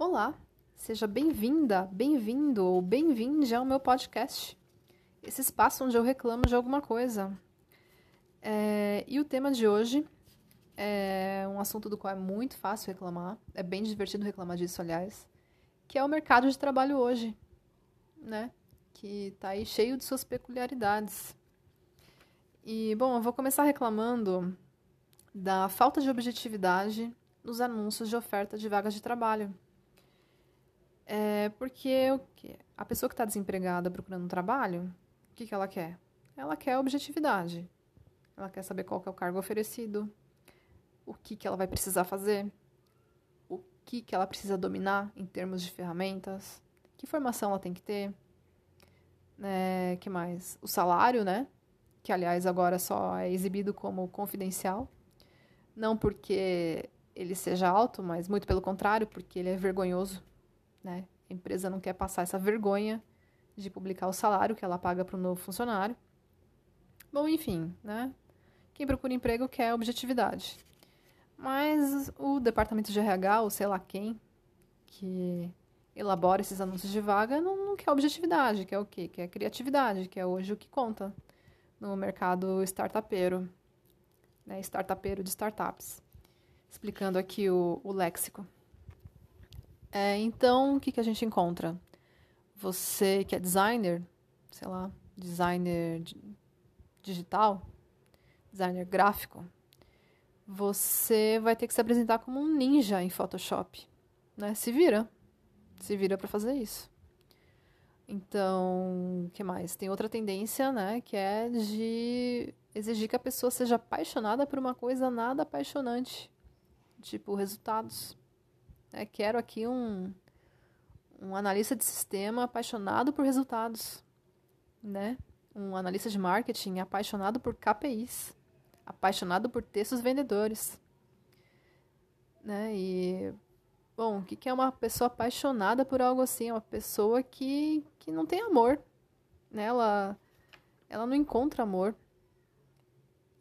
Olá, seja bem-vinda, bem-vindo ou bem-vinde ao meu podcast. Esse espaço onde eu reclamo de alguma coisa. É, e o tema de hoje é um assunto do qual é muito fácil reclamar, é bem divertido reclamar disso, aliás, que é o mercado de trabalho hoje, né? Que está aí cheio de suas peculiaridades. E, bom, eu vou começar reclamando da falta de objetividade nos anúncios de oferta de vagas de trabalho. É porque a pessoa que está desempregada procurando um trabalho, o que, que ela quer? Ela quer objetividade. Ela quer saber qual que é o cargo oferecido, o que, que ela vai precisar fazer, o que, que ela precisa dominar em termos de ferramentas, que formação ela tem que ter, é, que mais? O salário, né? Que aliás agora só é exibido como confidencial. Não porque ele seja alto, mas muito pelo contrário, porque ele é vergonhoso, né? A empresa não quer passar essa vergonha de publicar o salário que ela paga para o novo funcionário. Bom, enfim, né? Quem procura emprego quer objetividade. Mas o departamento de RH, ou sei lá quem, que elabora esses anúncios de vaga, não, não quer objetividade, quer o quê? Quer criatividade, que é hoje o que conta no mercado startupeiro, né? Startupeiro de startups explicando aqui o, o léxico. É, então, o que, que a gente encontra? Você que é designer, sei lá, designer digital, designer gráfico, você vai ter que se apresentar como um ninja em Photoshop, né? Se vira, se vira para fazer isso. Então, o que mais? Tem outra tendência, né, que é de exigir que a pessoa seja apaixonada por uma coisa nada apaixonante tipo resultados. É, quero aqui um, um analista de sistema apaixonado por resultados, né? Um analista de marketing apaixonado por KPIs, apaixonado por textos vendedores, né? E bom, o que é uma pessoa apaixonada por algo assim? É uma pessoa que, que não tem amor, né? Ela, ela não encontra amor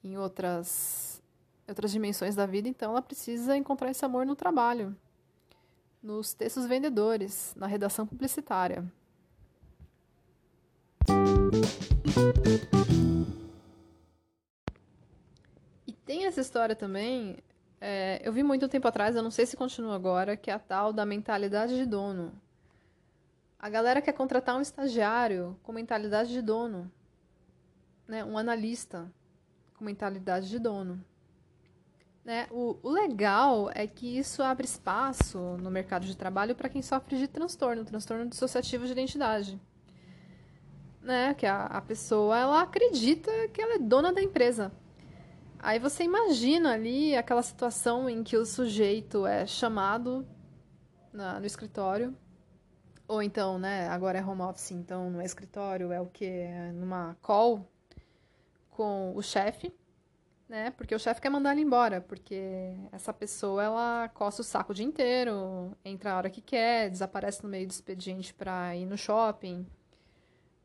em outras outras dimensões da vida, então ela precisa encontrar esse amor no trabalho, nos textos vendedores, na redação publicitária. E tem essa história também, é, eu vi muito tempo atrás, eu não sei se continua agora, que é a tal da mentalidade de dono. A galera quer contratar um estagiário com mentalidade de dono, né? um analista com mentalidade de dono. Né? O, o, legal é que isso abre espaço no mercado de trabalho para quem sofre de transtorno, transtorno dissociativo de identidade. Né? Que a, a pessoa ela acredita que ela é dona da empresa. Aí você imagina ali aquela situação em que o sujeito é chamado na, no escritório, ou então, né, agora é home office, então no escritório é o que? É numa call com o chefe né? Porque o chefe quer mandar ele embora, porque essa pessoa ela coça o saco o dia inteiro, entra a hora que quer, desaparece no meio do expediente para ir no shopping,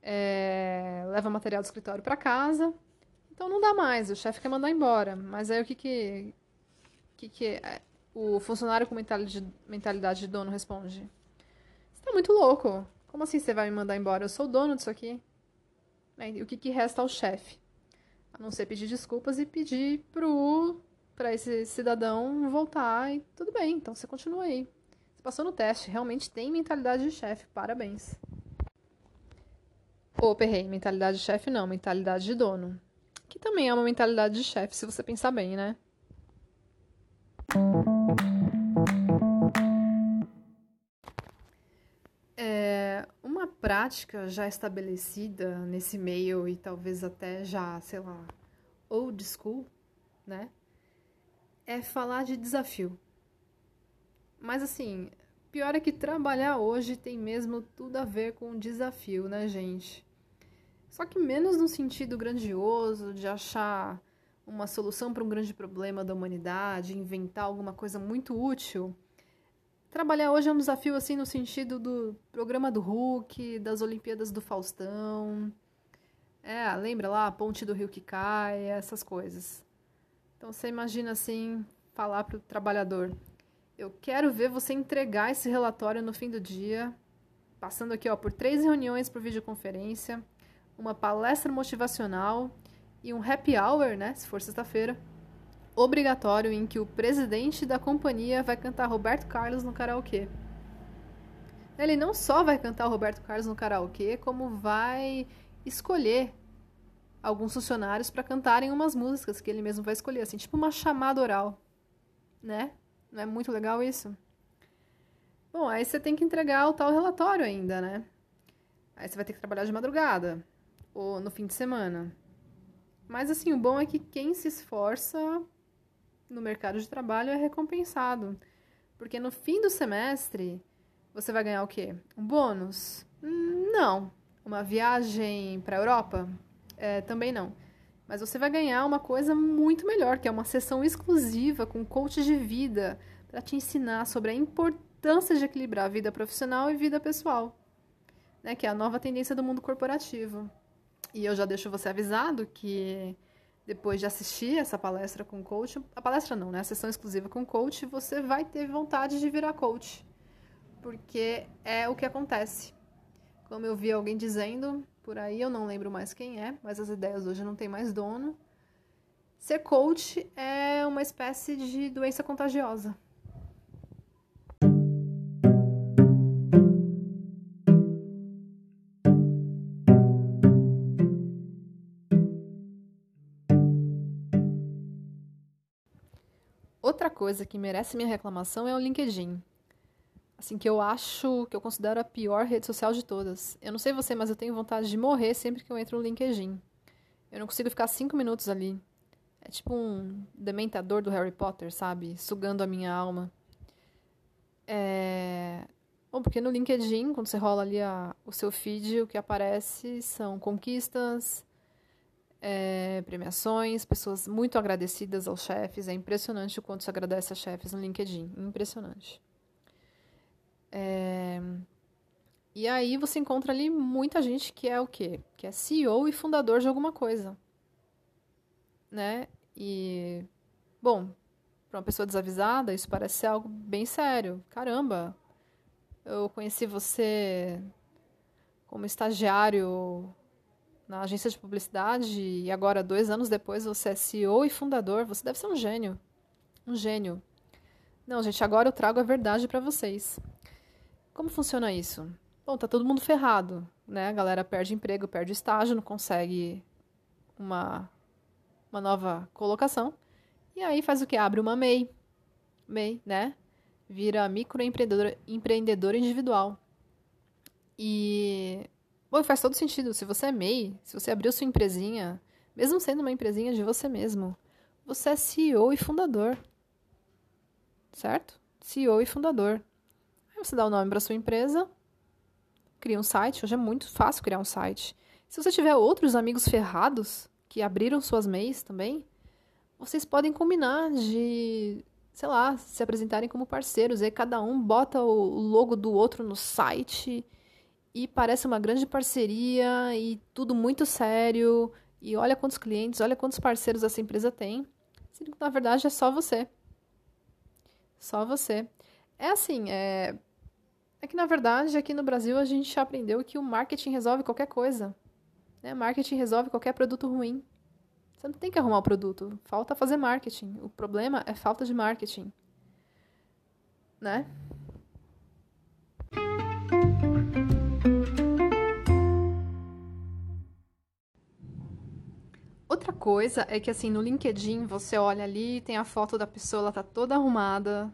é, leva material do escritório para casa. Então não dá mais, o chefe quer mandar embora. Mas aí o que que, que, que é? o funcionário com mentalidade, de dono responde? Você tá muito louco. Como assim você vai me mandar embora? Eu sou o dono disso aqui. E o que, que resta ao chefe? A não ser pedir desculpas e pedir pro para esse cidadão voltar e tudo bem, então você continua aí. Você passou no teste, realmente tem mentalidade de chefe, parabéns. Ô, perrei, mentalidade de chefe não, mentalidade de dono. Que também é uma mentalidade de chefe, se você pensar bem, né? Prática já estabelecida nesse meio e talvez até já, sei lá, old school, né? É falar de desafio. Mas assim, pior é que trabalhar hoje tem mesmo tudo a ver com desafio, né, gente? Só que menos no sentido grandioso de achar uma solução para um grande problema da humanidade, inventar alguma coisa muito útil Trabalhar hoje é um desafio assim no sentido do programa do Hulk, das Olimpíadas do Faustão. É, lembra lá a ponte do rio que cai, essas coisas. Então você imagina assim, falar para o trabalhador: Eu quero ver você entregar esse relatório no fim do dia, passando aqui ó, por três reuniões por videoconferência, uma palestra motivacional e um happy hour, né, se for sexta-feira, obrigatório em que o presidente da companhia vai cantar Roberto Carlos no karaokê. Ele não só vai cantar Roberto Carlos no karaokê, como vai escolher alguns funcionários para cantarem umas músicas que ele mesmo vai escolher, assim, tipo uma chamada oral, né? Não é muito legal isso? Bom, aí você tem que entregar o tal relatório ainda, né? Aí você vai ter que trabalhar de madrugada ou no fim de semana. Mas assim, o bom é que quem se esforça no mercado de trabalho é recompensado. Porque no fim do semestre, você vai ganhar o quê? Um bônus? Não. Uma viagem para a Europa? É, também não. Mas você vai ganhar uma coisa muito melhor, que é uma sessão exclusiva com coach de vida para te ensinar sobre a importância de equilibrar a vida profissional e vida pessoal, né? Que é a nova tendência do mundo corporativo. E eu já deixo você avisado que depois de assistir essa palestra com coach, a palestra não, né? A sessão exclusiva com coach, você vai ter vontade de virar coach. Porque é o que acontece. Como eu vi alguém dizendo por aí, eu não lembro mais quem é, mas as ideias hoje não tem mais dono. Ser coach é uma espécie de doença contagiosa. Coisa que merece minha reclamação é o LinkedIn assim, que eu acho, que eu considero a pior rede social de todas. Eu não sei você, mas eu tenho vontade de morrer sempre que eu entro no LinkedIn. Eu não consigo ficar cinco minutos ali. É tipo um dementador do Harry Potter, sabe? Sugando a minha alma. É... Bom, porque no LinkedIn, quando você rola ali a, o seu feed, o que aparece são conquistas, é, premiações, pessoas muito agradecidas aos chefes. É impressionante o quanto se agradece a chefes no LinkedIn. Impressionante. É... E aí você encontra ali muita gente que é o quê? Que é CEO e fundador de alguma coisa. Né? E, bom, para uma pessoa desavisada, isso parece ser algo bem sério. Caramba, eu conheci você como estagiário na agência de publicidade e agora, dois anos depois, você é CEO e fundador. Você deve ser um gênio. Um gênio. Não, gente, agora eu trago a verdade para vocês. Como funciona isso? Bom, tá todo mundo ferrado, né? A galera perde emprego, perde estágio, não consegue uma, uma nova colocação. E aí faz o que? Abre uma MEI. MEI, né? Vira microempreendedor empreendedor individual. E bom, faz todo sentido. Se você é MEI, se você abriu sua empresinha, mesmo sendo uma empresinha de você mesmo, você é CEO e fundador. Certo? CEO e fundador você dá o nome para sua empresa, cria um site. Hoje é muito fácil criar um site. Se você tiver outros amigos ferrados que abriram suas MEIs também, vocês podem combinar de, sei lá, se apresentarem como parceiros. Aí cada um bota o logo do outro no site e parece uma grande parceria e tudo muito sério. E olha quantos clientes, olha quantos parceiros essa empresa tem. Sendo que na verdade é só você. Só você. É assim, é, é que, na verdade, aqui no Brasil a gente aprendeu que o marketing resolve qualquer coisa. Né? Marketing resolve qualquer produto ruim. Você não tem que arrumar o produto. Falta fazer marketing. O problema é falta de marketing. Né? Outra coisa é que assim, no LinkedIn você olha ali, tem a foto da pessoa, ela tá toda arrumada,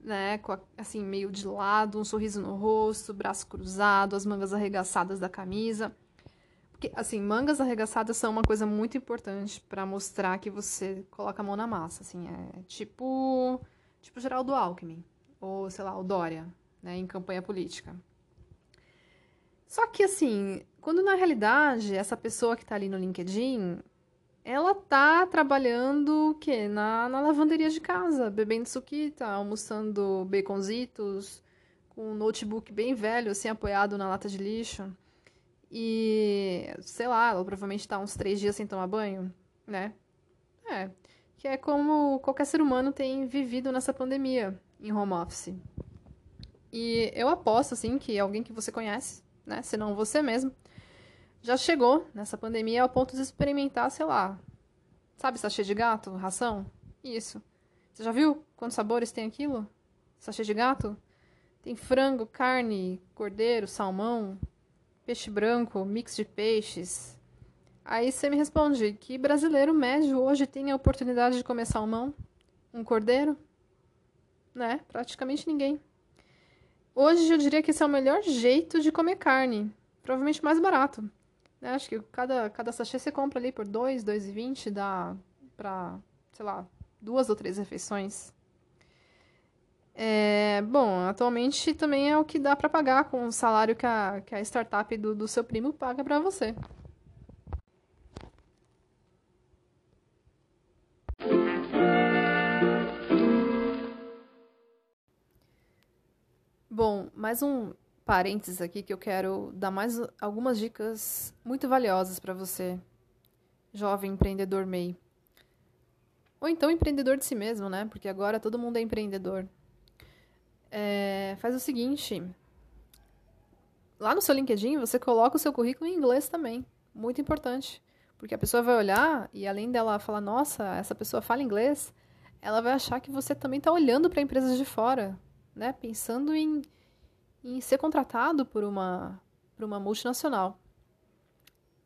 né, com a, assim meio de lado, um sorriso no rosto, braço cruzado, as mangas arregaçadas da camisa. Porque assim, mangas arregaçadas são uma coisa muito importante para mostrar que você coloca a mão na massa, assim, é tipo tipo Geraldo Alckmin ou sei lá, o Dória, né, em campanha política. Só que assim, quando na realidade essa pessoa que está ali no LinkedIn, ela tá trabalhando o quê? Na, na lavanderia de casa, bebendo suquita, almoçando baconzitos, com um notebook bem velho, assim, apoiado na lata de lixo. E, sei lá, ela provavelmente tá uns três dias sem tomar banho, né? É, que é como qualquer ser humano tem vivido nessa pandemia. em home office. E eu aposto, assim, que alguém que você conhece, né, se não você mesmo, já chegou nessa pandemia ao ponto de experimentar, sei lá, sabe sachê de gato, ração? Isso. Você já viu quantos sabores tem aquilo? Sachê de gato? Tem frango, carne, cordeiro, salmão, peixe branco, mix de peixes. Aí você me responde, que brasileiro médio hoje tem a oportunidade de comer salmão? Um cordeiro? Né? Praticamente ninguém. Hoje eu diria que esse é o melhor jeito de comer carne. Provavelmente mais barato. Né? Acho que cada, cada sachê você compra ali por 2, 2,20, dá pra, sei lá, duas ou três refeições. É, bom, atualmente também é o que dá para pagar com o salário que a, que a startup do, do seu primo paga para você. Bom, mais um parênteses aqui que eu quero dar mais algumas dicas muito valiosas para você, jovem empreendedor MEI. Ou então empreendedor de si mesmo, né? Porque agora todo mundo é empreendedor. É, faz o seguinte: lá no seu LinkedIn você coloca o seu currículo em inglês também. Muito importante. Porque a pessoa vai olhar e além dela falar, nossa, essa pessoa fala inglês, ela vai achar que você também está olhando para empresas de fora, né? Pensando em em ser contratado por uma, por uma multinacional.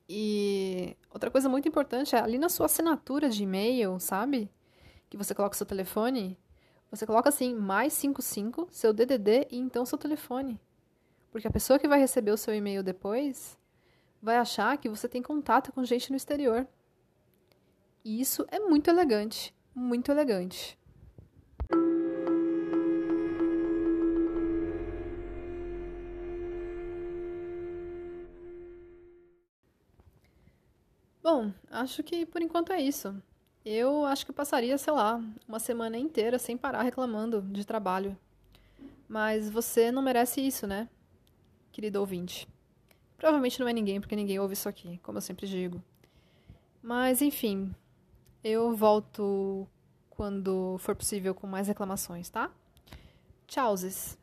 E outra coisa muito importante é ali na sua assinatura de e-mail, sabe? Que você coloca o seu telefone, você coloca assim, mais 55, seu DDD e então seu telefone. Porque a pessoa que vai receber o seu e-mail depois vai achar que você tem contato com gente no exterior. E isso é muito elegante, muito elegante. Bom, acho que por enquanto é isso. Eu acho que passaria, sei lá, uma semana inteira sem parar reclamando de trabalho. Mas você não merece isso, né? Querido ouvinte. Provavelmente não é ninguém, porque ninguém ouve isso aqui, como eu sempre digo. Mas, enfim, eu volto quando for possível com mais reclamações, tá? Tchau, Zis.